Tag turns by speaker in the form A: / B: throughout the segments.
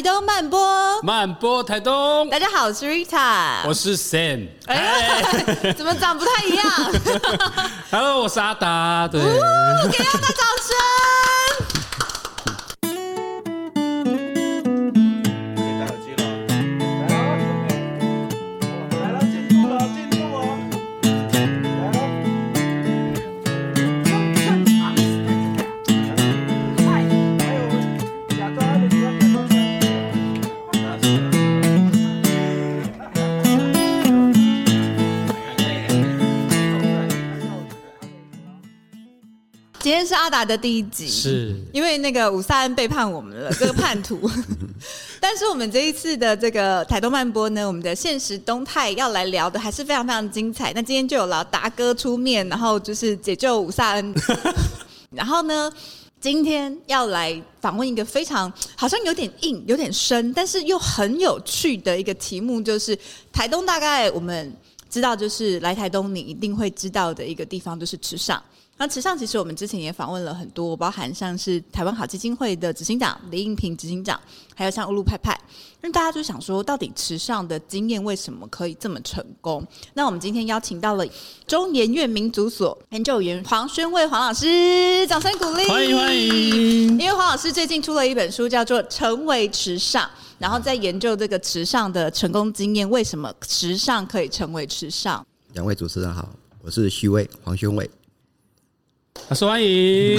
A: 台东慢播，
B: 慢播台东。
A: 大家好，我是 Rita，
B: 我是 Sam。
A: 哎，哎怎么长不太一样？
B: Hello，我是阿达。对，给
A: 大家掌声。是阿达的第一集，
B: 是
A: 因为那个五卅恩背叛我们了，这个叛徒。但是我们这一次的这个台东漫播呢，我们的现实动态要来聊的还是非常非常精彩。那今天就有劳达哥出面，然后就是解救五卅恩。然后呢，今天要来访问一个非常好像有点硬、有点深，但是又很有趣的一个题目，就是台东大概我们知道，就是来台东你一定会知道的一个地方，就是池上。那池上其实我们之前也访问了很多，包含像是台湾好基金会的执行长李应平执行长，还有像乌鲁派派，那大家就想说，到底池上的经验为什么可以这么成功？那我们今天邀请到了中研院民族所研究员黄宣卫黄老师，掌声鼓励，
B: 欢迎欢迎。
A: 因为黄老师最近出了一本书，叫做《成为池上》，然后在研究这个池上的成功经验，为什么池上可以成为池上？
C: 两位主持人好，我是徐威黄宣卫。
B: 他说：“欢迎，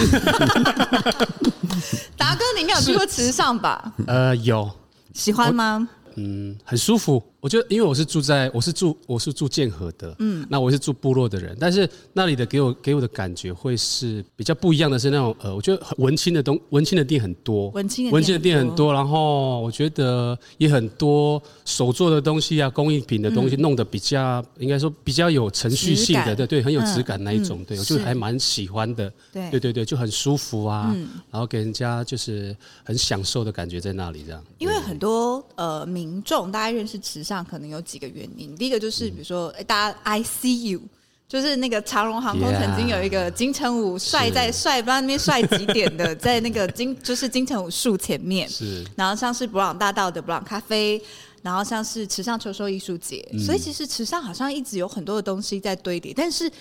A: 达哥，你应该有去过池上吧？
B: 呃，有，
A: 喜欢吗？
B: 嗯，很舒服。”我觉得，因为我是住在，我是住，我是住建河的，嗯，那我是住部落的人，但是那里的给我给我的感觉会是比较不一样的，是那种呃，我觉得很文青的东，文青的店很多，
A: 文青
B: 文青的店很多，然后我觉得也很多手做的东西啊，工艺品的东西弄得比较，应该说比较有程序性的，对对，很有质感那一种，对我就还蛮喜欢的，对。对对对，就很舒服啊，然后给人家就是很享受的感觉在那里这样。
A: 因为很多呃民众大家认识池上。上可能有几个原因，第一个就是比如说，哎，大家 I see you，就是那个长荣航空曾经有一个金城武帅在帅不知道那边帅几点的，在那个金就是金城武树前面，是，然后像是布朗大道的布朗咖啡，然后像是池上秋收艺术节，所以其实池上好像一直有很多的东西在堆叠，但是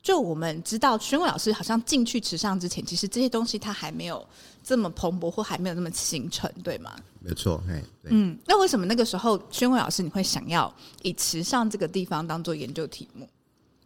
A: 就我们知道，宣伟老师好像进去池上之前，其实这些东西他还没有这么蓬勃，或还没有那么形成，对吗？
C: 没错，哎，
A: 嗯，那为什么那个时候宣伟老师你会想要以池上这个地方当做研究题目？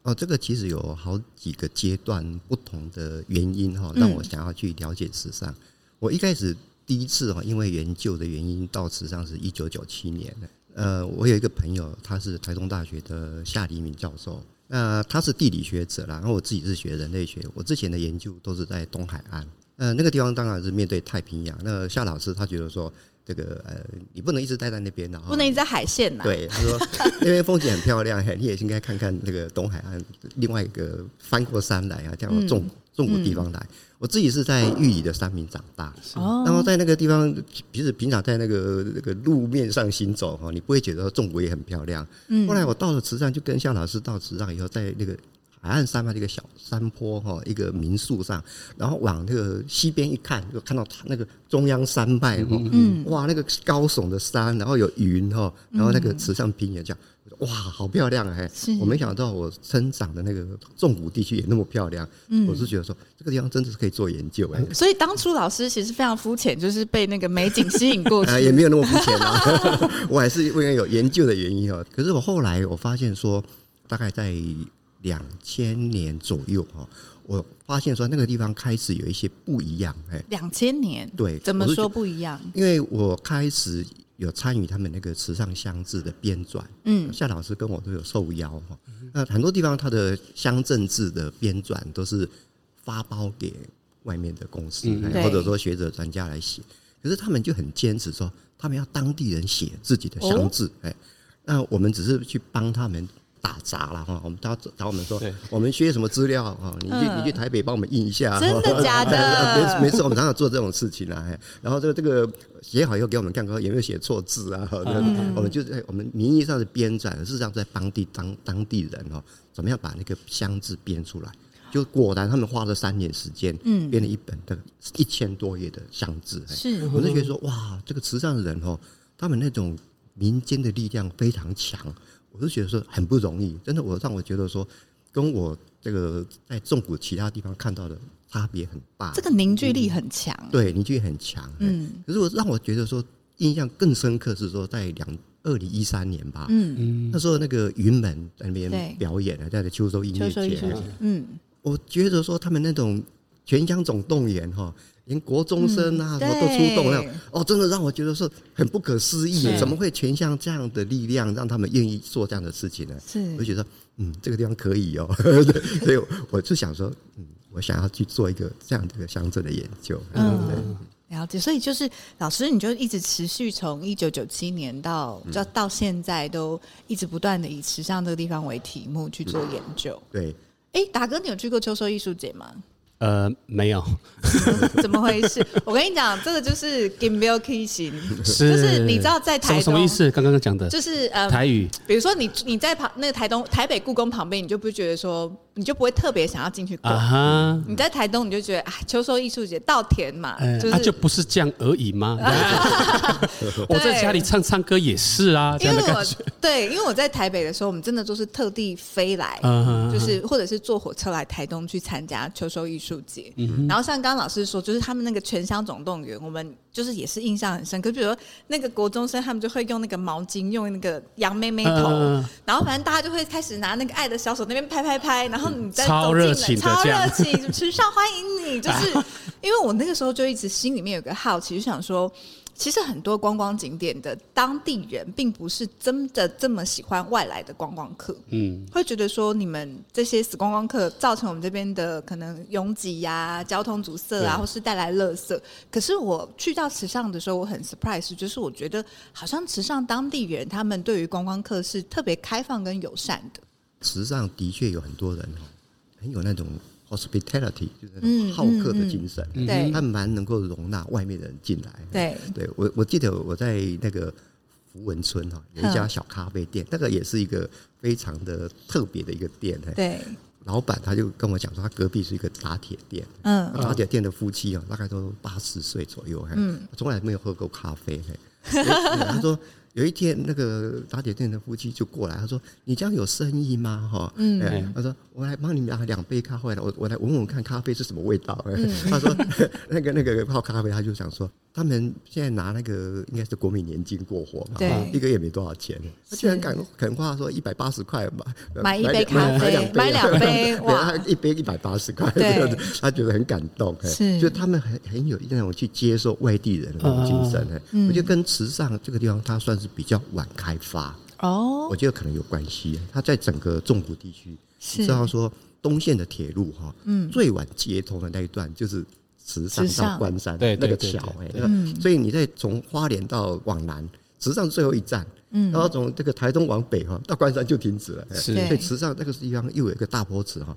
C: 哦，这个其实有好几个阶段不同的原因哈，让我想要去了解池上。嗯、我一开始第一次哈，因为研究的原因到池上是一九九七年。呃，我有一个朋友，他是台东大学的夏黎明教授，那他是地理学者啦，然后我自己是学人类学，我之前的研究都是在东海岸，呃，那个地方当然是面对太平洋。那夏老师他觉得说。这个呃，你不能一直待在那边的，
A: 不能一直在海线呐。
C: 对，他说那边风景很漂亮，你也应该看看那个东海岸另外一个翻过山来啊，叫纵纵谷地方来。我自己是在玉里的山民长大，然后在那个地方，其实平常在那个那个路面上行走哈，你不会觉得纵谷也很漂亮。后来我到了池上，就跟夏老师到池上以后，在那个。海岸山脉这个小山坡哈，一个民宿上，然后往那个西边一看，就看到它那个中央山脉哈，嗯，哇，那个高耸的山，然后有云哈，然后那个池上平原这样，哇，好漂亮哎！我没想到我生长的那个纵谷地区也那么漂亮，嗯，我是觉得说这个地方真的是可以做研究哎。
A: 所以当初老师其实非常肤浅，就是被那个美景吸引过去，
C: 也没有那么肤浅啊，我还是因为有研究的原因哦。可是我后来我发现说，大概在。两千年左右哈，我发现说那个地方开始有一些不一样哎。两千
A: 年
C: 对，
A: 怎么说不一样？
C: 因为我开始有参与他们那个池上乡志的编纂，嗯，夏老师跟我都有受邀哈。那很多地方他的乡镇志的编纂都是发包给外面的公司，或者说学者专家来写，可是他们就很坚持说，他们要当地人写自己的乡志，哎，那我们只是去帮他们。打杂了哈，我们他找我们说，我们缺什么资料哈，你去你去台北帮我们印一下，
A: 真的假的？
C: 没没事，我们常常做这种事情啊。然后这个这个写好以后给我们看看有没有写错字啊。我们就在我们名义上是编撰，事实上在当地当当地人哦，怎么样把那个乡志编出来？就果然他们花了三年时间，嗯，编了一本的一千多页的乡志。
A: 是，
C: 我就觉得说，哇，这个慈善的人哦，他们那种民间的力量非常强，我是觉得说很不容易，真的，我让我觉得说，跟我这个在纵谷其他地方看到的差别很大。
A: 这个凝聚力很强，
C: 对，凝聚力很强。嗯，可是我让我觉得说，印象更深刻是说，在两。二零一三年吧，嗯嗯，那时候那个云门在那边表演了，在那秋收音乐节，嗯，我觉得说他们那种全乡总动员哈，连国中生啊什么都出动了，哦，真的让我觉得是很不可思议，怎么会全像这样的力量让他们愿意做这样的事情呢？是，我就觉得嗯，这个地方可以哦，所以我就想说，嗯，我想要去做一个这样的一个乡镇的研究，嗯。
A: 了解，所以就是老师，你就一直持续从一九九七年到就到现在，都一直不断的以池上这个地方为题目去做研究。
C: 嗯、对，
A: 哎、欸，达哥，你有去过秋收艺术节吗？
B: 呃，没有，
A: 怎么回事？我跟你讲，这个就是金标 K 型，就是你知道在台东
B: 什么意思？刚刚讲的，
A: 就是呃
B: 台语。
A: 比如说你你在旁那个台东台北故宫旁边，你就不觉得说，你就不会特别想要进去逛。Uh huh、你在台东，你就觉得啊，秋收艺术节稻田嘛，
B: 欸、
A: 就是、
B: 啊、就不是这样而已吗？我在家里唱唱歌也是啊，这样的感觉。
A: 对，因为我在台北的时候，我们真的都是特地飞来，uh 就是或者是坐火车来台东去参加秋收艺术。节，然后像刚刚老师说，就是他们那个全乡总动员，我们就是也是印象很深刻。比如说那个国中生，他们就会用那个毛巾，用那个羊妹妹头，然后反正大家就会开始拿那个爱的小手那边拍拍拍，然后你再走进来，超热情，池上欢迎你。就是 因为我那个时候就一直心里面有个好奇，就想说。其实很多观光景点的当地人，并不是真的这么喜欢外来的观光客，嗯，会觉得说你们这些死观光客造成我们这边的可能拥挤呀、交通阻塞啊，对或是带来垃圾。可是我去到池上的时候，我很 surprise，就是我觉得好像池上当地人他们对于观光客是特别开放跟友善的。
C: 池上的确有很多人很有那种。Hospitality 就是好客的精神，嗯嗯嗯、他蛮能够容纳外面的人进来。对，对我我记得我在那个福文村哈，有一家小咖啡店，那个也是一个非常的特别的一个店。对，老板他就跟我讲说，他隔壁是一个打铁店，嗯，打铁店的夫妻啊，大概都八十岁左右，嗯，从来没有喝过咖啡，他说。有一天，那个打铁店的夫妻就过来，他说：“你这样有生意吗？”哈，嗯，他说：“我来帮你拿两杯咖啡。来，我我来闻闻看咖啡是什么味道。”他说：“ 那个那个泡咖啡，他就想说，他们现在拿那个应该是国民年金过活嘛，一个月没多少钱，他居然敢肯花说一百八十块买
A: 买一杯咖啡，买两杯，
C: 哇，一杯一百八十块，他觉得很感动，是，就他们很很有那种去接受外地人的那种精神，我觉得跟慈善这个地方，他算是。比较晚开发哦，我觉得可能有关系。它在整个纵谷地区，知道说东线的铁路哈，嗯，最晚接通的那一段就是池上到关山那个桥，哎，所以你在从花莲到往南，池上最后一站，嗯，然后从这个台东往北哈，到关山就停止了。是，所以池上那个地方又有一个大坡池哈，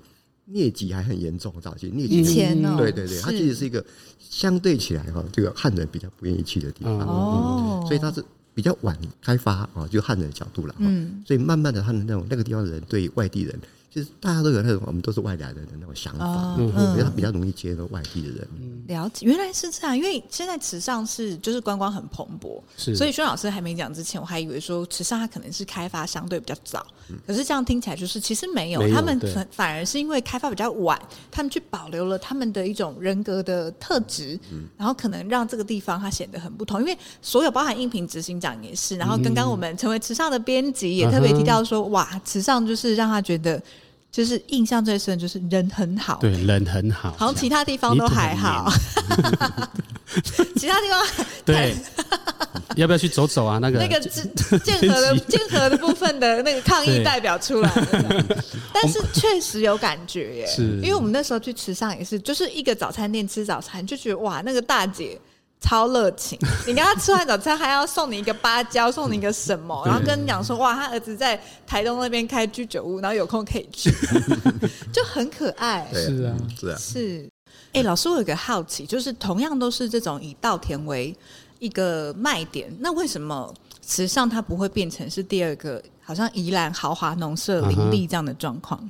C: 疟疾还很严重，早期疟疾，以前哦，对对对，它其实是一个相对起来哈，这个汉人比较不愿意去的地方。哦，所以它是。比较晚开发啊，就汉人的角度了，嗯，所以慢慢的，汉人那种那个地方的人对外地人。其实大家都有那种，我们都是外来人的那种想法，嗯，我觉得他比较容易接受外地的人。
A: 了解，原来是这样。因为现在池上是就是观光很蓬勃，是。所以轩老师还没讲之前，我还以为说池上它可能是开发相对比较早，可是这样听起来就是其实没有，他们反反而是因为开发比较晚，他们去保留了他们的一种人格的特质，然后可能让这个地方它显得很不同。因为所有包含应聘执行长也是，然后刚刚我们成为池上的编辑也特别提到说，哇，池上就是让他觉得。就是印象最深，就是人很好，
B: 对，人很好，
A: 好像其他地方都还好，其他地方
B: 对，要不要去走走啊？那个？
A: 那个剑河的 剑河的部分的那个抗议代表出来了，但是确实有感觉耶，是。因为我们那时候去池上也是，就是一个早餐店吃早餐，就觉得哇，那个大姐。超热情！你跟他吃完早餐，还要送你一个芭蕉，送你一个什么？然后跟你讲说，哇，他儿子在台东那边开居酒屋，然后有空可以去，就很可爱。
B: 是啊，
C: 是啊，
A: 是。哎，老师，我有个好奇，就是同样都是这种以稻田为一个卖点，那为什么池上它不会变成是第二个，好像宜兰豪华农舍林立这样的状况？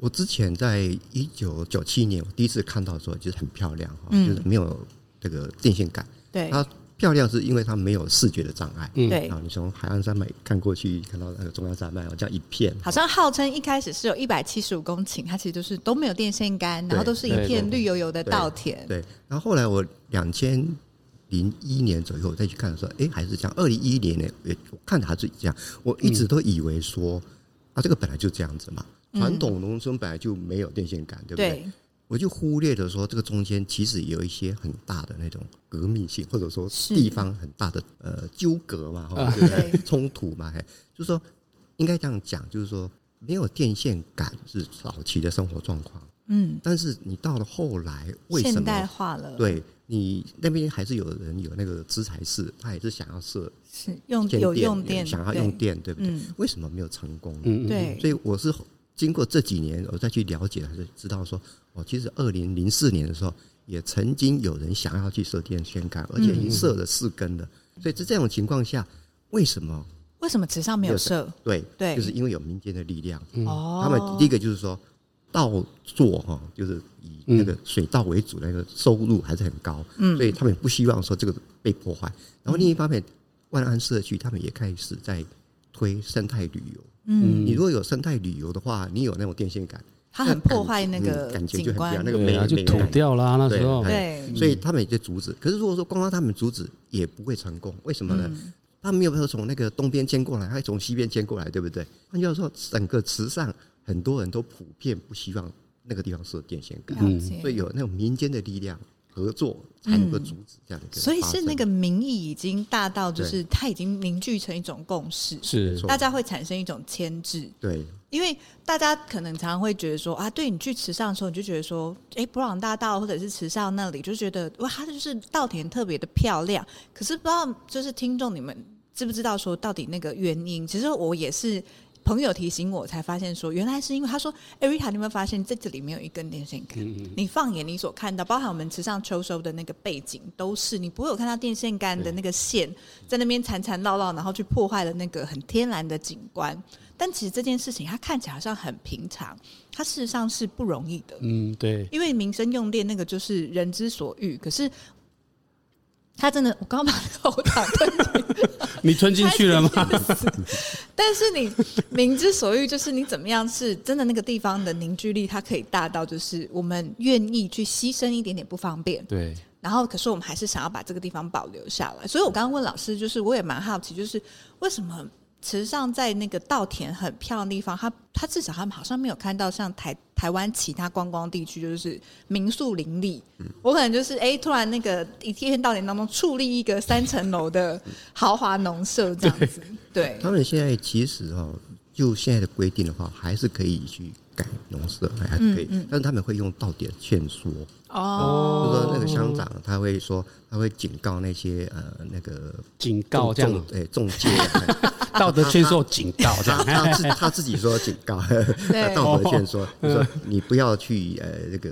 C: 我之前在一九九七年，我第一次看到的时候，就是很漂亮哈，
A: 嗯、
C: 就是没有这个电线杆。
A: 对，
C: 它漂亮是因为它没有视觉的障碍。
A: 嗯，对。
C: 啊，你从海岸山脉看过去，看到那个中央山脉，这样一片。
A: 好像号称一开始是有一百七十五公顷，它其实就是都没有电线杆，然后都是一片绿油油的稻田。
C: 对，然后后来我两千零一年左右再去看的时候，哎，还是这样。二零一一年呢，也我看还是这样。我一直都以为说，嗯、啊，这个本来就这样子嘛。传统农村本来就没有电线杆，对不对？对，我就忽略了说，这个中间其实有一些很大的那种革命性，或者说地方很大的呃纠葛嘛，哈，对不对？冲突嘛，就是说应该这样讲，就是说没有电线杆是早期的生活状况，
A: 嗯，
C: 但是你到了后来，为什么
A: 现代化了？
C: 对，你那边还是有人有那个资材室，他也是想要设
A: 是用有用电，
C: 想要用电，对不对？
A: 嗯、
C: 为什么没有成功？
B: 嗯，
A: 对，
C: 所以我是。经过这几年，我再去了解，还是知道说，哦，其实二零零四年的时候，也曾经有人想要去设电线杆，而且已经设了四根了。所以在这种情况下，为什么？
A: 为什么池上没有设？
C: 对
A: 对，
C: 就是因为有民间的力量。
A: 哦，
C: 他们第一个就是说，稻作哈，就是以那个水稻为主，那个收入还是很高。嗯，所以他们不希望说这个被破坏。然后另一方面，万安社区他们也开始在推生态旅游。嗯，你如果有生态旅游的话，你有那种电线杆，
A: 它很破坏那个
C: 感觉就很不一样，那个
B: 美啊就土掉啦那时候。
A: 对，
C: 所以他们也在阻止。可是如果说光光他们阻止也不会成功，为什么呢？他们没有办法从那个东边迁过来，还从西边迁过来，对不对？换句话说，整个池上很多人都普遍不希望那个地方设电线杆，所以有那种民间的力量。合作才能够阻止这样的、嗯，
A: 所以是那个民意已经大到，就是它已经凝聚成一种共识，
B: 是
A: 大家会产生一种牵制。
C: 对，
A: 因为大家可能常常会觉得说啊，对你去池上的时候，你就觉得说，哎，布朗大道或者是池上那里，就觉得哇，它就是稻田特别的漂亮。可是不知道，就是听众你们知不知道说，到底那个原因？其实我也是。朋友提醒我，才发现说，原来是因为他说：“艾瑞塔，你有没有发现在这里没有一根电线杆？嗯嗯，你放眼你所看到，包含我们池上秋收的那个背景，都是你不会有看到电线杆的那个线在那边缠缠绕绕，然后去破坏了那个很天然的景观。但其实这件事情，它看起来好像很平常，它事实上是不容易的。
B: 嗯，对，
A: 因为民生用电那个就是人之所欲，可是。他真的，我刚刚把那个吞进，
B: 你吞进去了吗？
A: 但是你明之所欲，就是你怎么样是真的那个地方的凝聚力，它可以大到就是我们愿意去牺牲一点点不方便。
B: 对。
A: 然后，可是我们还是想要把这个地方保留下来。所以我刚刚问老师，就是我也蛮好奇，就是为什么？池上在那个稻田很漂亮的地方，他他至少他们好像没有看到像台台湾其他观光地区，就是民宿林立。嗯、我可能就是哎、欸，突然那个一片稻田当中矗立一个三层楼的豪华农舍这样子。对，对
C: 他们现在其实哈，就现在的规定的话，还是可以去改农舍，还是可以，嗯嗯、但是他们会用稻点劝说。哦，就说那个乡长他会说，他会警告那些呃那个
B: 警告这样，
C: 哎中介
B: 道德劝说警告这样，
C: 他自他自己说警告，道德劝说，就说你不要去呃那个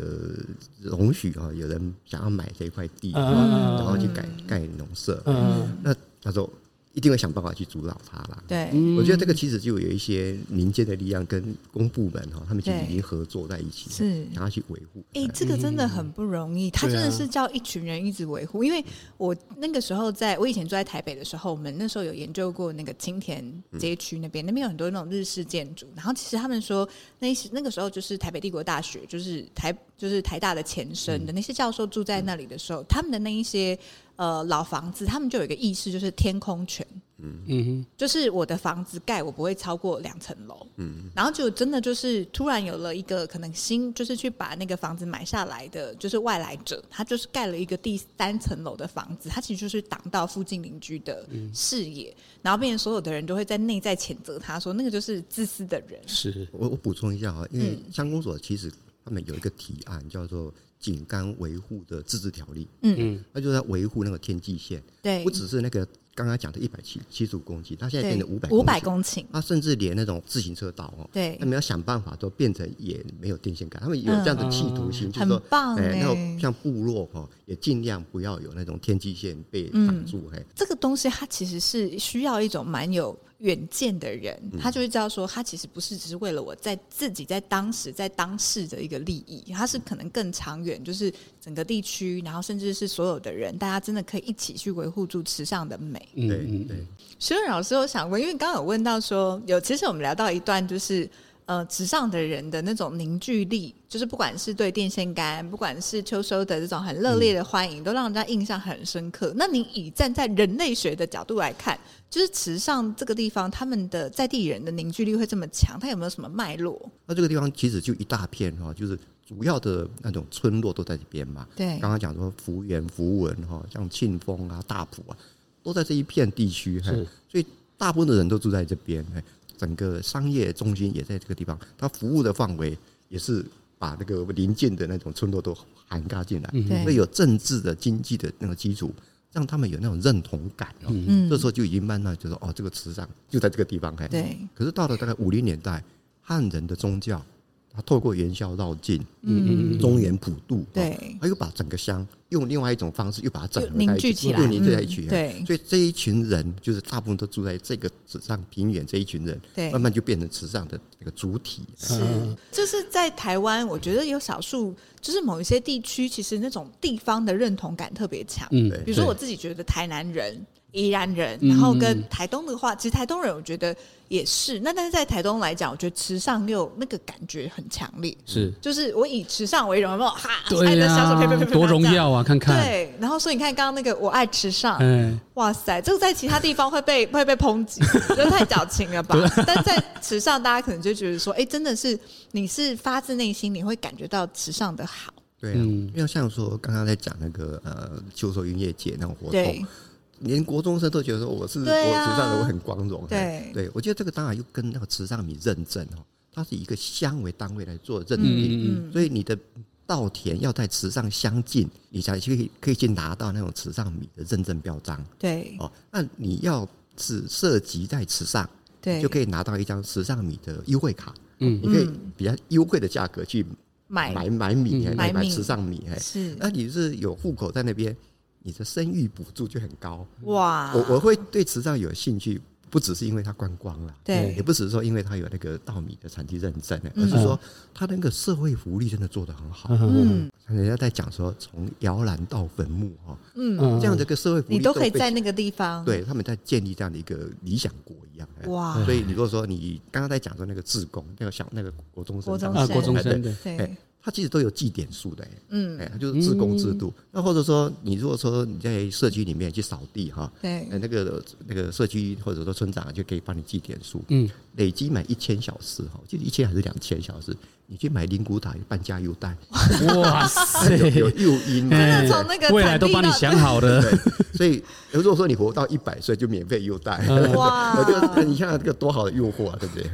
C: 容许啊有人想要买这一块地，然后去改盖农舍，嗯，那他说。一定会想办法去阻挠他啦。
A: 对，
C: 我觉得这个其实就有一些民间的力量跟公部门哈，他们其实已经合作在一起，是想要去维护。
A: 哎，这个真的很不容易，他真的是叫一群人一直维护。因为我那个时候在我以前住在台北的时候，我们那时候有研究过那个青田街区那边，那边有很多那种日式建筑。然后其实他们说，那些那个时候就是台北帝国大学，就是台就是台大的前身的那些教授住在那里的时候，他们的那一些。呃，老房子他们就有一个意识，就是天空权。嗯嗯，就是我的房子盖，我不会超过两层楼。嗯，然后就真的就是突然有了一个可能新，就是去把那个房子买下来的，就是外来者，他就是盖了一个第三层楼的房子，他其实就是挡到附近邻居的视野，嗯、然后变成所有的人都会在内在谴责他说，那个就是自私的人。
C: 是我我补充一下哈，因为乡公所其实他们有一个提案叫做。景观维护的自治条例，嗯。嗯，那就是要维护那个天际线，
A: 对，
C: 不只是那个刚刚讲的一百七七十五公顷，它现在变成五百
A: 五百公顷，
C: 它甚至连那种自行车道哦，
A: 对，
C: 他们要想办法都变成也没有电线杆，他们有这样的企图心，就是说，
A: 很棒哎，
C: 然后像部落哈，也尽量不要有那种天际线被挡住，哎，
A: 这个东西它其实是需要一种蛮有。远见的人，他就会知道说，他其实不是只是为了我在自己在当时在当世的一个利益，他是可能更长远，就是整个地区，然后甚至是所有的人，大家真的可以一起去维护住池上的美。
C: 对对。
A: 所以老师，我想问，因为刚刚有问到说，有其实我们聊到一段，就是呃，池上的人的那种凝聚力，就是不管是对电线杆，不管是秋收的这种很热烈的欢迎，嗯、都让人家印象很深刻。那你以站在人类学的角度来看，就是池上这个地方，他们的在地人的凝聚力会这么强，它有没有什么脉络？
C: 那这个地方其实就一大片哈，就是主要的那种村落都在这边嘛。
A: 对，
C: 刚刚讲说福源、福文哈，像庆丰啊、大埔啊，都在这一片地区。是，所以大部分的人都住在这边。整个商业中心也在这个地方，它服务的范围也是把那个邻近的那种村落都涵盖进来。
A: 对，
C: 所以有政治的、经济的那个基础。让他们有那种认同感哦，嗯，这时候就已经慢慢就说哦，这个池上就在这个地方开。
A: 对。
C: 可是到了大概五零年代，汉人的宗教，他透过元宵绕境，嗯嗯，中原普渡，
A: 对，
C: 他又把整个乡用另外一种方式又把它整合
A: 凝聚起来，
C: 凝聚在一起。
A: 对。
C: 所以这一群人就是大部分都住在这个纸上平原，这一群人，对，慢慢就变成池上的一个主体。
A: 是，就是在台湾，我觉得有少数。就是某一些地区，其实那种地方的认同感特别强。嗯，比如说我自己觉得台南人、宜兰人，然后跟台东的话，其实台东人我觉得也是。那但是在台东来讲，我觉得池上又那个感觉很强烈。
B: 是，
A: 就是我以池上为荣，有没有？哈，
B: 对呀，多荣耀啊！看看。
A: 对，然后所以你看刚刚那个我爱池上，嗯，哇塞，这个在其他地方会被 会被抨击，觉得太矫情了吧？但在池上，大家可能就觉得说，哎，真的是你是发自内心，你会感觉到池上的。好，
C: 对啊，因为像说刚刚在讲那个呃秋收音乐节那种活动，连国中生都觉得说我是我池上的，我很光荣。对，对我觉得这个当然又跟那个慈善米认证哦，它是以一个乡为单位来做认定，所以你的稻田要在慈上相近，你才可以可以去拿到那种慈上米的认证标章。
A: 对，
C: 哦，那你要只涉及在慈上，对，就可以拿到一张慈上米的优惠卡，嗯，你可以比较优惠的价格去。买。买买米，买买慈上米，哎，是。那你是有户口在那边，你的生育补助就很高。哇！我我会对慈善有兴趣，不只是因为它观光了，对，也不只是说因为它有那个稻米的产地认证，而是说它那个社会福利真的做得很好。嗯，人家在讲说从摇篮到坟墓哈，嗯，这样的一个社会福利
A: 你都可以在那个地方。
C: 对，他们在建立这样的一个理想国一样。哇！所以你如果说你刚刚在讲说那个志工，那个小那个国中生
B: 啊，国中生对，
C: 对。他其实都有计点数的，嗯，哎，他就是自工制度。那或者说，你如果说你在社区里面去扫地哈，对，那个那个社区或者说村长就可以帮你计点数，嗯，累积满一千小时哈，就一千还是两千小时，你去买灵骨塔半价优待，哇塞，有诱因，真
A: 的从那个
B: 未来都帮你想好了，
C: 所以如果说你活到一百岁就免费优待，哇，你看这个多好的诱惑啊，对不对？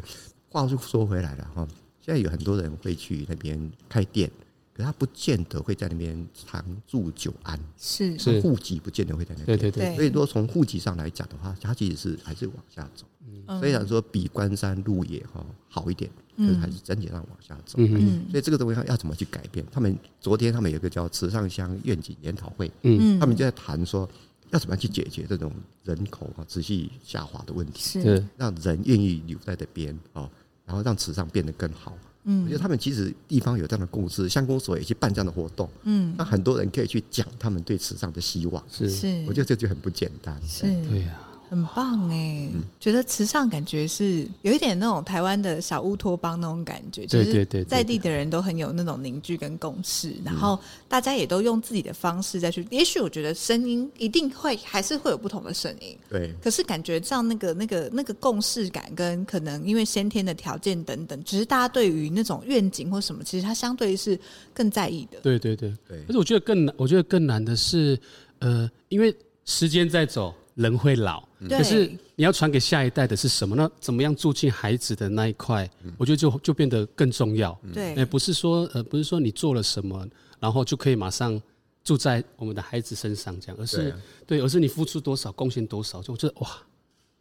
C: 话就说回来了哈。现在有很多人会去那边开店，可他不见得会在那边长住久安，是是，户籍不见得会在那边。对对对。所以说从户籍上来讲的话，它其实是还是往下走。嗯。虽然说比关山路野哈好一点，可是还是整体上往下走。嗯。所以这个东西要怎么去改变？他们昨天他们有一个叫池上乡愿景研讨会，嗯，他们就在谈说要怎么样去解决这种人口啊持续下滑的问题，是让人愿意留在这边啊。然后让池上变得更好。嗯，我觉得他们其实地方有这样的共识，乡公所也去办这样的活动。嗯，那很多人可以去讲他们对池上的希望。是，我觉得这就很不简单。
A: 是，对呀。很棒哎，嗯、觉得池上感觉是有一点那种台湾的小乌托邦那种感觉，就是在地的人都很有那种凝聚跟共识，然后大家也都用自己的方式再去。也许我觉得声音一定会还是会有不同的声音，对。可是感觉上那个那个那个共识感跟可能因为先天的条件等等，只是大家对于那种愿景或什么，其实它相对是更在意的。
B: 对对对对。可是我觉得更难，我觉得更难的是，呃，因为时间在走。人会老，可是你要传给下一代的是什么？呢？怎么样住进孩子的那一块？我觉得就就变得更重要。对，哎，不是说呃，不是说你做了什么，然后就可以马上住在我们的孩子身上这样，而是对，而是你付出多少，贡献多少，就觉得哇，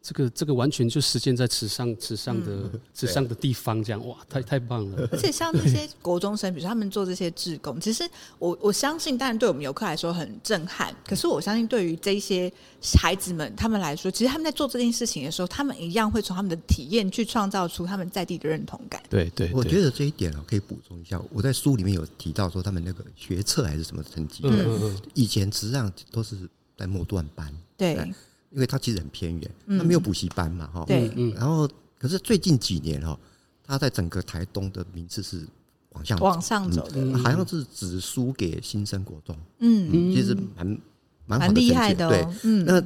B: 这个这个完全就实践在池上池上的 池上的地方，这样哇，太太棒了！
A: 而且像那些国中生，比如说他们做这些志工，其实我我相信，当然对我们游客来说很震撼。可是我相信，对于这些孩子们他们来说，其实他们在做这件事情的时候，他们一样会从他们的体验去创造出他们在地的认同感。
B: 对对，
C: 我觉得这一点啊，可以补充一下。我在书里面有提到说，他们那个学测还是什么成绩，嗯，以前实际上都是在末段班，
A: 对。
C: 因为他其实很偏远，他没有补习班嘛，哈、嗯。对，然后可是最近几年哈，他在整个台东的名次是往上
A: 往上走的，
C: 嗯、好像是只输给新生国中。嗯，其实蛮蛮
A: 厉害的、哦。
C: 对，嗯、那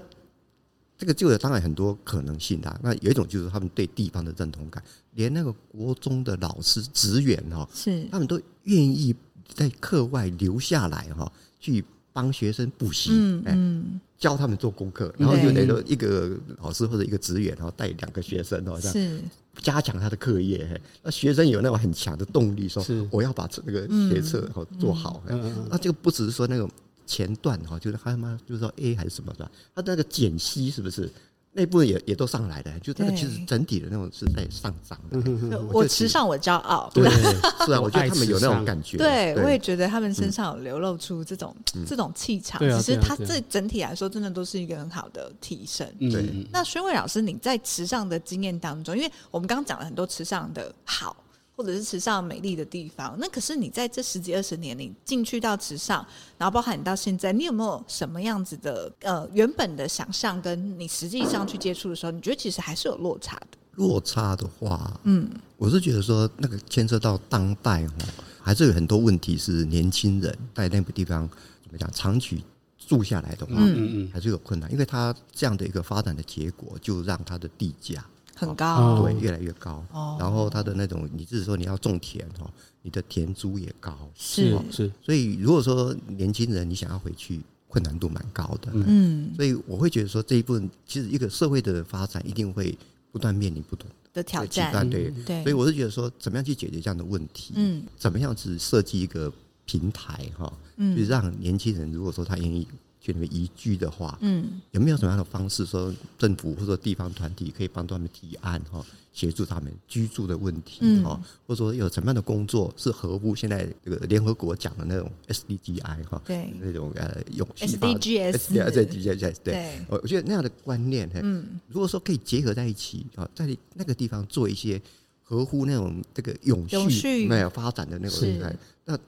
C: 这个就有当然很多可能性的。那有一种就是他们对地方的认同感，连那个国中的老师职员哈，是他们都愿意在课外留下来哈，去帮学生补习。嗯嗯。教他们做功课，然后就等于一个老师或者一个职员，然后带两个学生哦，这样加强他的课业。那学生有那种很强的动力，说我要把这个学测好做好。那这个不只是说那个前段哈，就是他妈就是说 A 还是什么的，他那个减息是不是？内部也也都上来的，就这个其实整体的那种是在上涨的。
A: 我时尚我骄傲，
C: 对，是啊，我觉得他们有那种感觉。
A: 对，我也觉得他们身上有流露出这种这种气场。其实他这整体来说，真的都是一个很好的提升。对。那宣伟老师，你在池上的经验当中，因为我们刚刚讲了很多池上的好。或者是池上美丽的地方，那可是你在这十几二十年，你进去到池上，然后包含你到现在，你有没有什么样子的呃原本的想象，跟你实际上去接触的时候，你觉得其实还是有落差的？
C: 落差的话，嗯，我是觉得说那个牵涉到当代哈，还是有很多问题是年轻人在那个地方怎么讲长期住下来的话，嗯嗯，还是有困难，因为它这样的一个发展的结果，就让它的地价。
A: 很高，
C: 对，越来越高。哦，然后它的那种，你就是说你要种田哈，你的田租也高，
B: 是是。
C: 所以如果说年轻人你想要回去，困难度蛮高的。嗯，所以我会觉得说这一部分其实一个社会的发展一定会不断面临不同
A: 的挑战。
C: 对对。所以我是觉得说，怎么样去解决这样的问题？嗯，怎么样子设计一个平台哈？嗯，就是让年轻人如果说他愿意。去那边移居的话，嗯，有没有什么样的方式说政府或者地方团体可以帮他们提案哈，协助他们居住的问题哈，或者说有什么样的工作是合乎现在这个联合国讲的那种 SDGI 哈，对，那种呃永续
A: SDGs，
C: 对，我我觉得那样的观念，嗯，如果说可以结合在一起啊，在那个地方做一些合乎那种这个永续没有发展的那种，那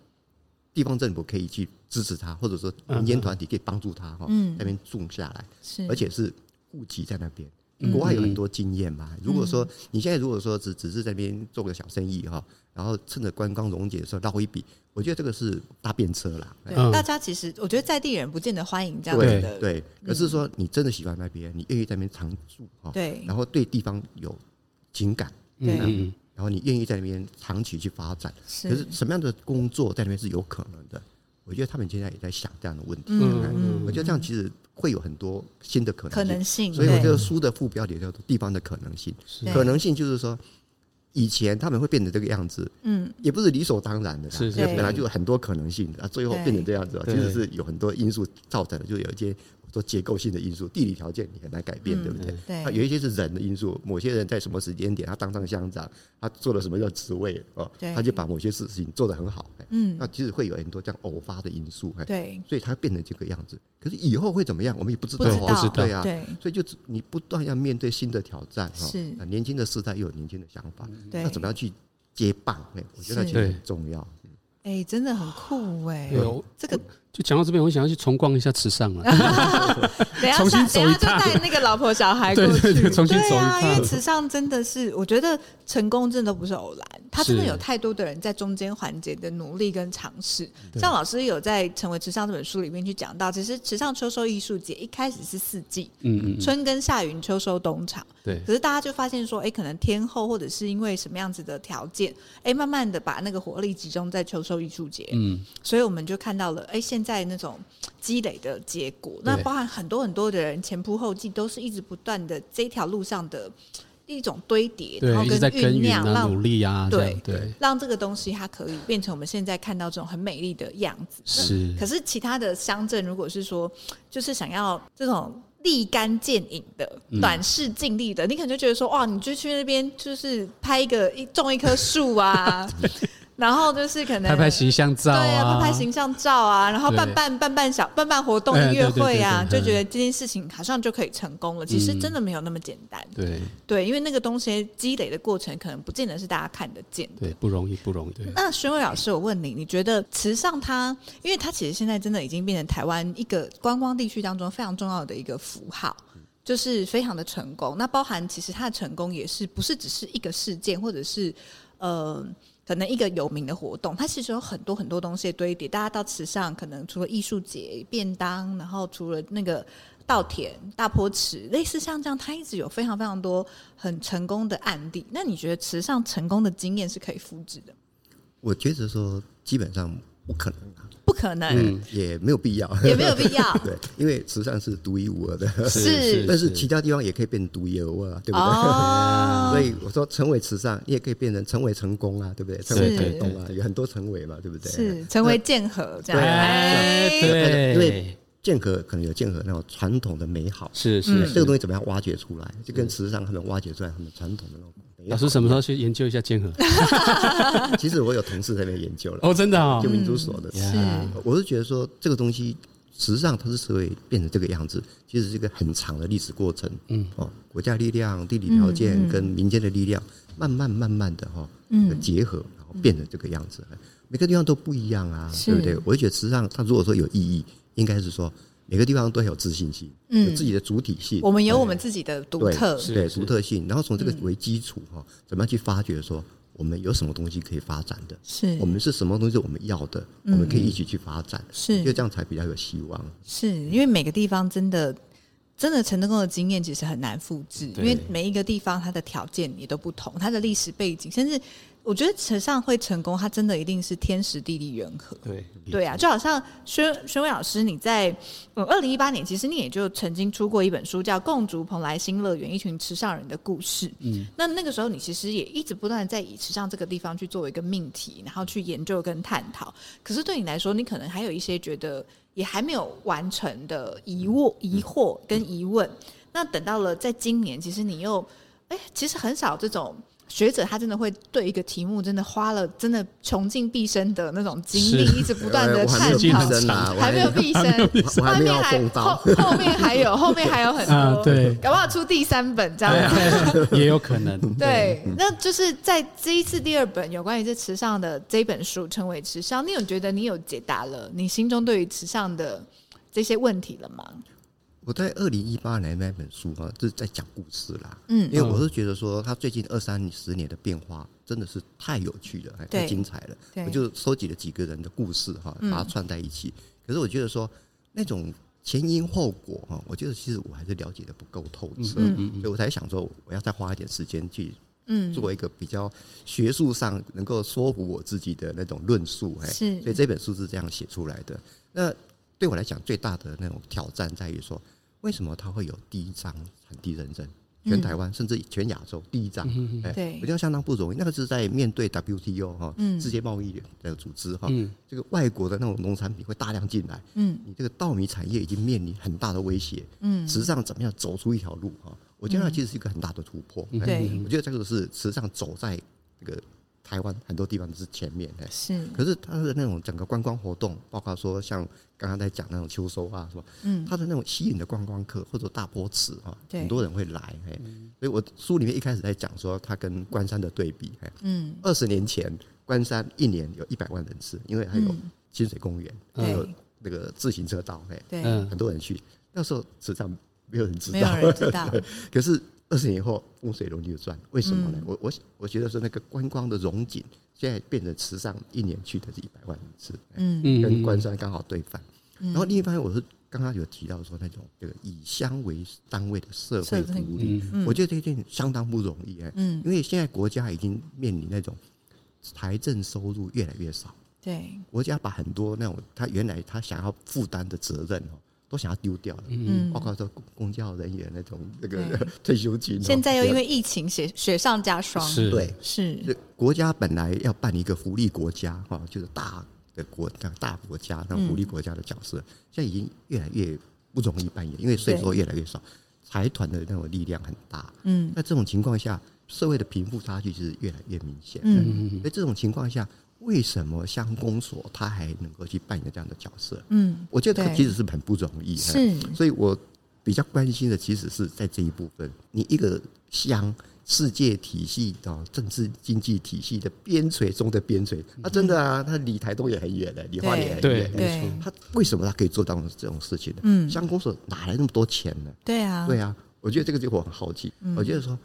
C: 地方政府可以去。支持他，或者说民间团体可以帮助他哈，嗯、那边住下来，是而且是户籍在那边。国外有很多经验嘛。嗯、如果说你现在如果说只只是在那边做个小生意哈，然后趁着观光溶解的时候捞一笔，我觉得这个是搭便车啦。
A: 大家其实我觉得在地人不见得欢迎这样子的。
C: 对，可是说你真的喜欢那边，你愿意在那边常住哈，对，然后对地方有情感，对，然后你愿意在那边长期去发展，是可是什么样的工作在那边是有可能的？我觉得他们现在也在想这样的问题。嗯，我觉得这样其实会有很多新的可能性。可能性。所以我觉得书的副标题叫做“地方的可能性”。可能性就是说，以前他们会变成这个样子，嗯，也不是理所当然的。是是。本来就有很多可能性啊，最后变成这样子，其实是有很多因素造成的，就有一些。做结构性的因素，地理条件你很难改变，对不对？对。有一些是人的因素，某些人在什么时间点他当上乡长，他做了什么样的职位哦，他就把某些事情做得很好。嗯。那其实会有很多这样偶发的因素。对。所以他变成这个样子，可是以后会怎么样，我们也不知道。不知道。对啊。对。所以就你不断要面对新的挑战。是。年轻的时代又有年轻的想法。对。那怎么样去接棒？哎，我觉得其实很重要。
A: 哎，真的很酷哎。
B: 有
A: 这个。
B: 就讲到这边，我想要去重逛一下池上了。
A: 等下，重新走一趟，就带那个老婆小孩过去。
B: 对对对，重新走一趟。
A: 啊，因为池上真的是，我觉得成功真的不是偶然，他真的有太多的人在中间环节的努力跟尝试。像老师有在《成为池上》这本书里面去讲到，其实池上秋收艺术节一开始是四季，嗯嗯，春耕夏耘秋收冬藏。对。可是大家就发现说，哎，可能天后或者是因为什么样子的条件，哎，慢慢的把那个活力集中在秋收艺术节。嗯。所以我们就看到了，哎，现在那种积累的结果，那包含很多很多的人前仆后继，都是一直不断的这条路上的一种堆叠，然后跟酝酿，让
B: 努力啊，
A: 对对，让这个东西它可以变成我们现在看到这种很美丽的样子。是，可是其他的乡镇，如果是说就是想要这种立竿见影的、短视尽力的，你可能就觉得说，哇，你就去那边就是拍一个一种一棵树啊。然后就是可能
B: 拍拍形象照，
A: 对啊，拍拍形象照啊，然后办办办办小办办活动音乐会啊，就觉得这件事情好像就可以成功了。其实真的没有那么简单。
B: 对
A: 对，因为那个东西积累的过程，可能不见得是大家看得见的。
B: 对，不容易，不容易。
A: 那宣伟老师，我问你，你觉得慈上它，因为它其实现在真的已经变成台湾一个观光地区当中非常重要的一个符号，就是非常的成功。那包含其实它的成功也是不是只是一个事件，或者是呃。可能一个有名的活动，它其实有很多很多东西堆叠。大家到池上，可能除了艺术节、便当，然后除了那个稻田、大坡池，类似像这样，它一直有非常非常多很成功的案例。那你觉得池上成功的经验是可以复制的？
C: 我觉得说基本上不可能啊。
A: 不可能，
C: 嗯，也没有必要，
A: 也没有必要。
C: 对，因为慈善是独一无二的，
A: 是，
C: 但是其他地方也可以变独一无二，对不对？哦、所以我说成为慈善，你也可以变成成为成功啊，对不对？成为成功啊，有很多成为嘛，对不对？
A: 是成为剑河这样，
C: 对，因为。剑河可能有剑河那种传统的美好，
B: 是是，是，
C: 这个东西怎么样挖掘出来？就跟池上他们挖掘出来他们传统的那种。
B: 老师什么时候去研究一下剑河？
C: 其实我有同事在那边研究了。
B: 哦，真的啊、哦，
C: 就民族所的。
A: 嗯、是，
C: 我是觉得说这个东西，池上它是会变成这个样子，其实是一个很长的历史过程。嗯，哦，国家力量、地理条件跟民间的力量，慢慢慢慢的哈，嗯，结合，然后变成这个样子。每个地方都不一样啊，对不对？我就觉得池上它如果说有意义。应该是说，每个地方都有自信心，嗯，有自己的主体性。
A: 我们有我们自己的独特，
C: 对独特性。然后从这个为基础哈，怎么样去发掘说我们有什么东西可以发展的？是我们是什么东西我们要的？我们可以一起去发展，是，因为这样才比较有希望。
A: 是因为每个地方真的真的成功的经验其实很难复制，因为每一个地方它的条件也都不同，它的历史背景甚至。我觉得池上会成功，它真的一定是天时地利人和。
B: 对
A: 对啊，就好像宣宣伟老师，你在呃二零一八年，其实你也就曾经出过一本书，叫《共筑蓬莱新乐园：一群池上人的故事》。嗯，那那个时候你其实也一直不断在以池上这个地方去作为一个命题，然后去研究跟探讨。可是对你来说，你可能还有一些觉得也还没有完成的疑惑、疑惑跟疑问。那等到了在今年，其实你又哎，其实很少这种。学者他真的会对一个题目真的花了真的穷尽毕生的那种精力，一直不断的探讨，还没有毕生，外面还后后面还有 后面还有很多，对，搞不好出第三本这样。子
B: 也有可能。
A: 对，那就是在这一次第二本有关于这池上的这本书，称为池上，你有觉得你有解答了你心中对于池上的这些问题了吗？
C: 我在二零一八年那本书哈，就是在讲故事啦。嗯，因为我是觉得说，他最近二三十年的变化真的是太有趣了，还太精彩了。我就收集了几个人的故事哈，把它串在一起。可是我觉得说，那种前因后果哈，我觉得其实我还是了解的不够透彻。嗯，所以我才想说，我要再花一点时间去，嗯，做一个比较学术上能够说服我自己的那种论述。是，所以这本书是这样写出来的。那对我来讲，最大的那种挑战在于说，为什么它会有第一张产地认证？全台湾甚至全亚洲第一张，哎，对，我觉得相当不容易。那个是在面对 WTO 哈，嗯世界贸易的组织哈，这个外国的那种农产品会大量进来，嗯，你这个稻米产业已经面临很大的威胁，嗯，池上怎么样走出一条路哈？我觉得那其实是一个很大的突破。对，我觉得这个是池上走在这个。台湾很多地方都是前面的，是。可是它的那种整个观光活动，包括说像刚刚在讲那种秋收啊，是吧？嗯。它的那种吸引的观光客或者大波池啊，很多人会来。所以我书里面一开始在讲说，它跟关山的对比。嗯。二十年前，关山一年有一百万人次，因为还有清水公园，还有那个自行车道，对，很多人去。那时候池上没有人知道，没有人知道。可是。二十年以后，风水轮流转，为什么呢？嗯、我我我觉得说那个观光的荣景，现在变成池上一年去的是一百万人次，嗯，跟关山刚好对反。嗯、然后另一方面，我是刚刚有提到说那种这个以乡为单位的社会福利，嗯、我觉得这件相当不容易哎，嗯，因为现在国家已经面临那种财政收入越来越少，对，国家把很多那种他原来他想要负担的责任哦。都想要丢掉了，嗯，包括说公交人员那种那个 退休金，
A: 现在又因为疫情雪雪上加霜，
C: 是，对，是。国家本来要办一个福利国家哈，就是大的国大国家那种福利国家的角色，现在已经越来越不容易扮演，因为税收越来越少，财团的那种力量很大。
A: 嗯，
C: 那这种情况下，社会的贫富差距是越来越明显。
A: 嗯，
C: 在这种情况下，为什么乡公所他还能够去扮演这样的角色？
A: 嗯，
C: 我觉得他其实是很不容易。
A: 是，
C: 所以我比较关心的其实是在这一部分，你一个乡。世界体系的政治经济体系的边陲中的边陲，啊，真的啊，他离台东也很远的，离花莲也很
A: 远。
C: 他为什么他可以做到这种事情呢？
A: 嗯，
C: 乡公所哪来那么多钱呢？
A: 对啊，
C: 对啊，我觉得这个就我很好奇。
A: 嗯、
C: 我觉得说，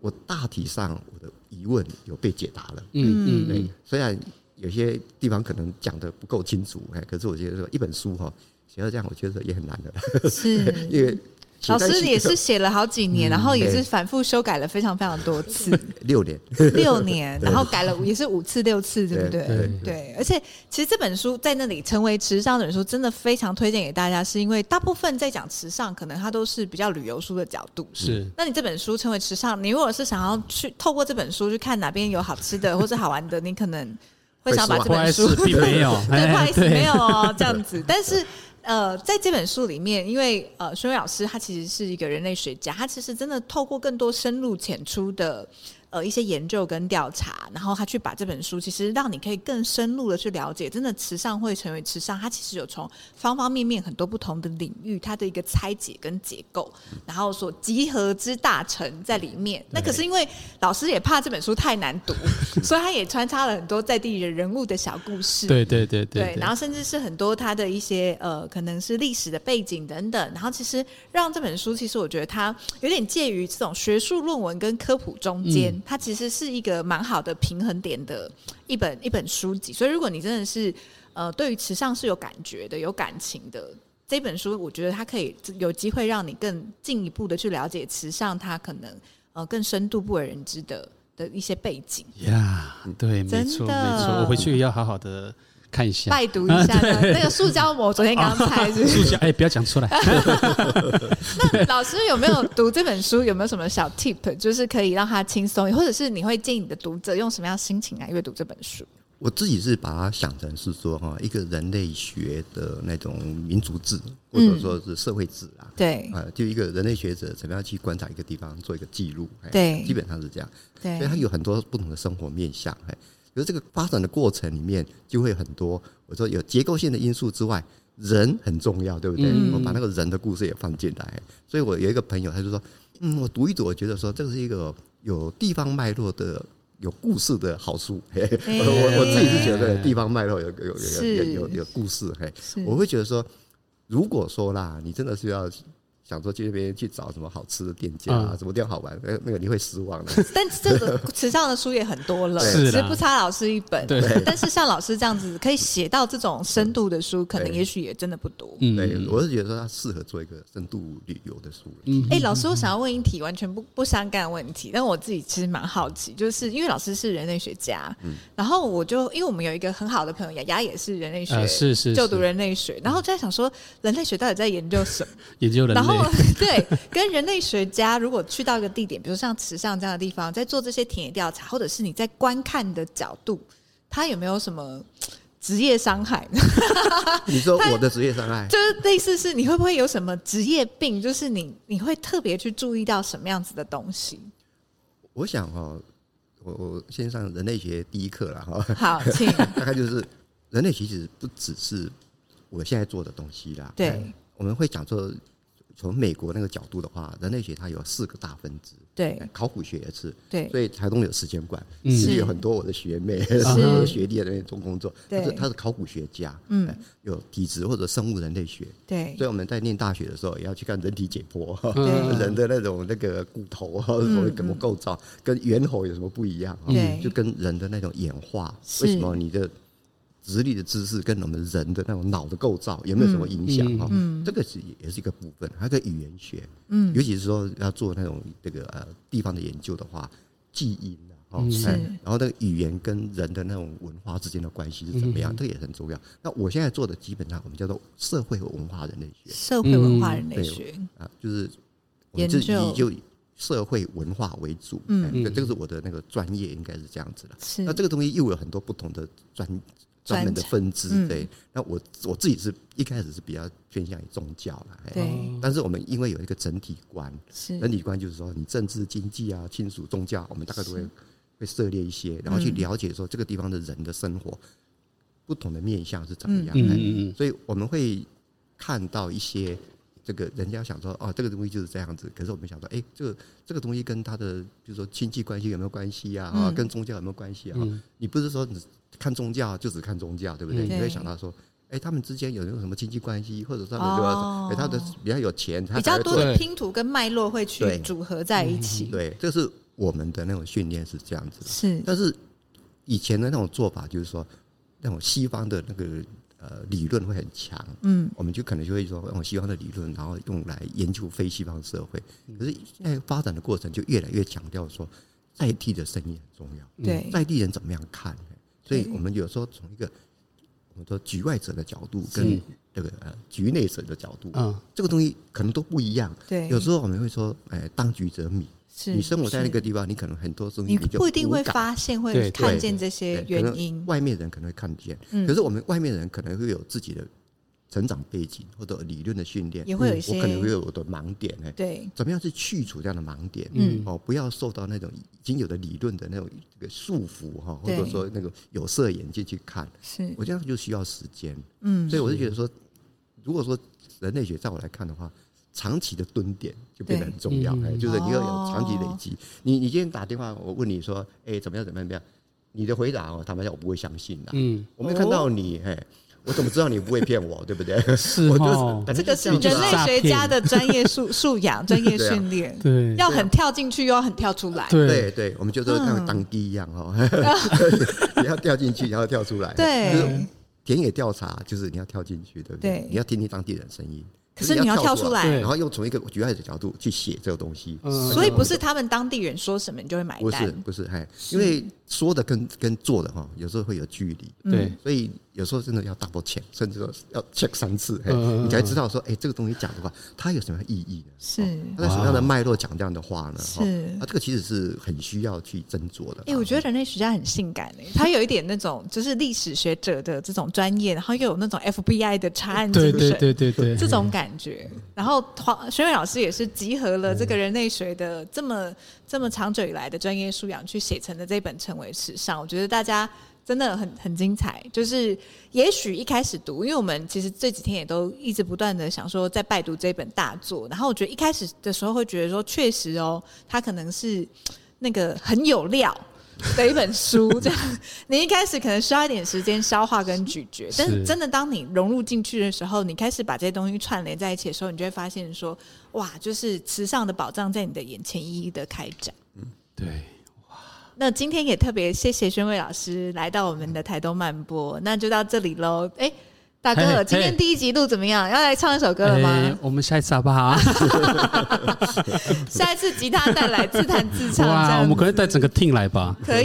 C: 我大体上我的疑问有被解答了。
B: 嗯嗯，
C: 对，虽然有些地方可能讲的不够清楚，哎，可是我觉得说一本书哈写到这样，我觉得也很难的。
A: 是，
C: 因为。
A: 老师也是写了好几年，然后也是反复修改了非常非常多次，
C: 六年，
A: 六年，然后改了也是五次六次，对不对？对，而且其实这本书在那里成为时尚这本书，真的非常推荐给大家，是因为大部分在讲时尚，可能它都是比较旅游书的角度。
B: 是，
A: 那你这本书成为时尚，你如果是想要去透过这本书去看哪边有好吃的或者好玩的，你可能会想把这本书
B: 并没有，
A: 对，不好意思，没有哦，这样子，但是。呃，在这本书里面，因为呃，孙伟老师他其实是一个人类学家，他其实真的透过更多深入浅出的。呃，一些研究跟调查，然后他去把这本书，其实让你可以更深入的去了解，真的慈善会成为慈善，它其实有从方方面面很多不同的领域，它的一个拆解跟结构，然后所集合之大成在里面。那可是因为老师也怕这本书太难读，所以他也穿插了很多在地的人物的小故事。
B: 对对对对，
A: 对，然后甚至是很多他的一些呃，可能是历史的背景等等，然后其实让这本书，其实我觉得它有点介于这种学术论文跟科普中间。嗯它其实是一个蛮好的平衡点的一本一本书籍，所以如果你真的是呃对于时尚是有感觉的、有感情的这本书，我觉得它可以有机会让你更进一步的去了解时尚，它可能呃更深度不为人知的的一些背景。
B: 呀，yeah, 对，没错没错，我回去要好好的。看一下，
A: 拜读一下 那个塑胶膜，昨天刚拆是
B: 塑胶，哎，不要讲出来。
A: 那老师有没有读这本书？有没有什么小 tip，就是可以让他轻松，或者是你会建议你的读者用什么样心情来阅读这本书？
C: 我自己是把它想成是说哈，一个人类学的那种民族志，或者说是社会志啊。
A: 对
C: 啊，就一个人类学者怎么样去观察一个地方，做一个记录。
A: 对，
C: 基本上是这样。
A: 对，
C: 所以它有很多不同的生活面向。可是这个发展的过程里面，就会很多。我说有结构性的因素之外，人很重要，对不对？嗯、我把那个人的故事也放进来。所以我有一个朋友，他就说：“嗯，我读一读，我觉得说这个是一个有地方脉络的、有故事的好书。嘿”我我自己是觉得地方脉络有有有有有有有故事。嘿，我会觉得说，如果说啦，你真的是要。想说去那边去找什么好吃的店家啊，什么店好玩？那那个你会失望的。
A: 但这个池上的书也很多了，其实不差老师一本。对。但是像老师这样子可以写到这种深度的书，可能也许也真的不多。
C: 嗯，对，我是觉得说他适合做一个深度旅游的书。
A: 嗯。哎，老师，我想要问一题完全不不相干的问题，但我自己其实蛮好奇，就是因为老师是人类学家，嗯，然后我就因为我们有一个很好的朋友雅雅也是人类学，
B: 是是
A: 就读人类学，然后就在想说人类学到底在研究什么？
B: 研究人类。
A: 对，跟人类学家如果去到一个地点，比如像池上这样的地方，在做这些田野调查，或者是你在观看的角度，他有没有什么 职业伤害？
C: 你说我的职业伤害，
A: 就是类似是你会不会有什么职业病？就是你你会特别去注意到什么样子的东西？
C: 我想哦，我我先上人类学第一课了哈。
A: 好，请。
C: 大概就是人类学其实不只是我现在做的东西啦。
A: 对，
C: 我们会讲说。从美国那个角度的话，人类学它有四个大分支，
A: 对，
C: 考古学也是，
A: 对，
C: 所以台东有时间馆，
A: 是，
C: 是有很多我的学妹、是。学弟在那边做工作，
A: 对，
C: 他是考古学家，
A: 嗯，
C: 有体质或者生物人类学，
A: 对，
C: 所以我们在念大学的时候也要去看人体解剖，
A: 对，
C: 人的那种那个骨头什么怎么构造，跟猿猴有什么不一样？
A: 对，
C: 就跟人的那种演化，为什么你的？直立的姿势跟我们人的那种脑的构造有没有什么影响？哈？嗯嗯、这个是也是一个部分，还有个语言学，嗯，尤其是说要做那种这个呃地方的研究的话，记忆哦，
A: 是，
C: 然后那个语言跟人的那种文化之间的关系是怎么样，嗯、这个也很重要。那我现在做的基本上我们叫做社会和文化人类学，
A: 社会文化人类学。
C: 啊，就是我们自己就以社会文化为主，嗯，这个是我的那个专业应该是这样子的。
A: 是，
C: 那这个东西又有很多不同的专。专门的分支。嗯、对，那我我自己是一开始是比较偏向于宗教啦。
A: 对，
C: 但是我们因为有一个整体观，是整体观就是说，你政治、经济啊、亲属、宗教，我们大概都会会涉猎一些，然后去了解说这个地方的人的生活不同的面向是怎么样的。嗯嗯嗯。所以我们会看到一些。这个人家想说哦，这个东西就是这样子。可是我们想说，哎，这个这个东西跟他的，比如说亲戚关系有没有关系啊？啊，跟宗教有没有关系啊？你不是说你看宗教就只看宗教，对不对？你会想到说，哎，他们之间有没有什么亲戚关系，或者他们说，哎，他的比较有钱，他
A: 比较多的拼图跟脉络会去组合在一起。
C: 对，这是我们的那种训练是这样子。
A: 是，
C: 但是以前的那种做法就是说，那种西方的那个。呃，理论会很强，嗯，我们就可能就会说用西方的理论，然后用来研究非西方社会。可是现在发展的过程就越来越强调说，在地的声音很重要，
A: 对，
C: 在地人怎么样看？所以我们有时候从一个我们说局外者的角度跟这个呃局内者的角度，嗯，这个东西可能都不一样。
A: 对，
C: 有时候我们会说，哎，当局者迷。是你生活在那个地方，你可能很多东西
A: 你不一定会发现、会看见这些原因。
C: 外面人可能会看见，可是我们外面人可能会有自己的成长背景或者理论的训练，
A: 也会有一些。
C: 我可能会有我的盲点，哎，
A: 对，
C: 怎么样去去除这样的盲点？嗯，哦，不要受到那种已经有的理论的那种这个束缚哈，或者说那个有色眼镜去看。
A: 是，
C: 我这样就需要时间。嗯，所以我就觉得说，如果说人类学在我来看的话。长期的蹲点就变得很重要，哎，就是你要有长期累积。你你今天打电话，我问你说，哎，怎么样怎么样怎么样？你的回答哦，坦白讲，我不会相信的。嗯，我没看到你，哎，我怎么知道你不会骗我？对不对？
B: 是哦，
A: 这个是人类学家的专业素素养、专业训练。对，要很跳进去，又要很跳出来。
C: 对对，我们就说像当地一样哦，你要跳进去，然后跳出来。
A: 对，
C: 田野调查就是你要跳进去，对不对？你要听听当地人声音。
A: 可是你要跳出来，
C: 然后又从一个局外的角度去写这个东西，
A: 所以不是他们当地人说什么你就会买单，
C: 不是不是，哎，因为说的跟跟做的哈，有时候会有距离，对，所以。有时候真的要 double check，甚至说要 check 三次，你才知道说，哎，这个东西讲的话，它有什么意义呢？
A: 是
C: 它在什么样的脉络讲这样的话呢？是啊，这个其实是很需要去斟酌的。
A: 哎，我觉得人类学家很性感诶，他有一点那种就是历史学者的这种专业，然后又有那种 FBI 的查案精神，
B: 对对对对，
A: 这种感觉。然后黄学伟老师也是集合了这个人类学的这么这么长久以来的专业素养，去写成的这本成为史上。我觉得大家。真的很很精彩，就是也许一开始读，因为我们其实这几天也都一直不断的想说在拜读这本大作，然后我觉得一开始的时候会觉得说，确实哦，它可能是那个很有料的一本书，这样你一开始可能需要一点时间消化跟咀嚼，但是真的当你融入进去的时候，你开始把这些东西串联在一起的时候，你就会发现说，哇，就是慈善的宝藏在你的眼前一一的开展。那今天也特别谢谢宣伟老师来到我们的台东漫播，那就到这里喽。哎、欸，大哥，嘿嘿今天第一集录怎么样？要来唱一首歌了吗？欸、
B: 我们下一次好不好？
A: 下一次吉他带来自弹自唱。
B: 哇，我们可以带整个 team 来吧？
A: 可以。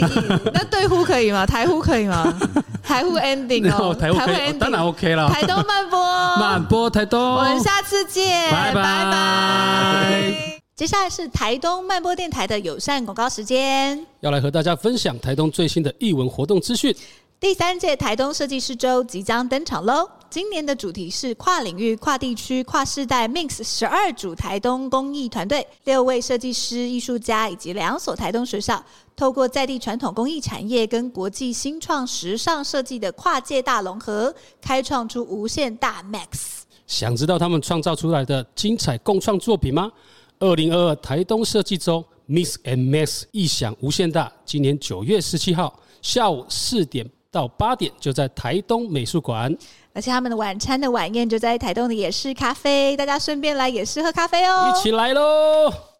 A: 那对呼可以吗？台呼可以吗？台呼 ending 哦，
B: 台呼 ending 当然 OK 了。
A: 台东漫播，
B: 漫播台东，
A: 我们下次见，拜拜。拜拜。接下来是台东漫播电台的友善广告时间，
B: 要来和大家分享台东最新的艺文活动资讯。
A: 第三届台东设计师周即将登场喽！今年的主题是跨领域、跨地区、跨世代 Mix 十二组台东公益团队，六位设计师、艺术家以及两所台东学校，透过在地传统工艺产业跟国际新创时尚设计的跨界大融合，开创出无限大 Max。
B: 想知道他们创造出来的精彩共创作品吗？二零二二台东设计周，Mix and Max 异想无限大。今年九月十七号下午四点到八点，就在台东美术馆。
A: 而且他们的晚餐的晚宴就在台东的野式咖啡，大家顺便来野式喝咖啡哦。
B: 一起来喽！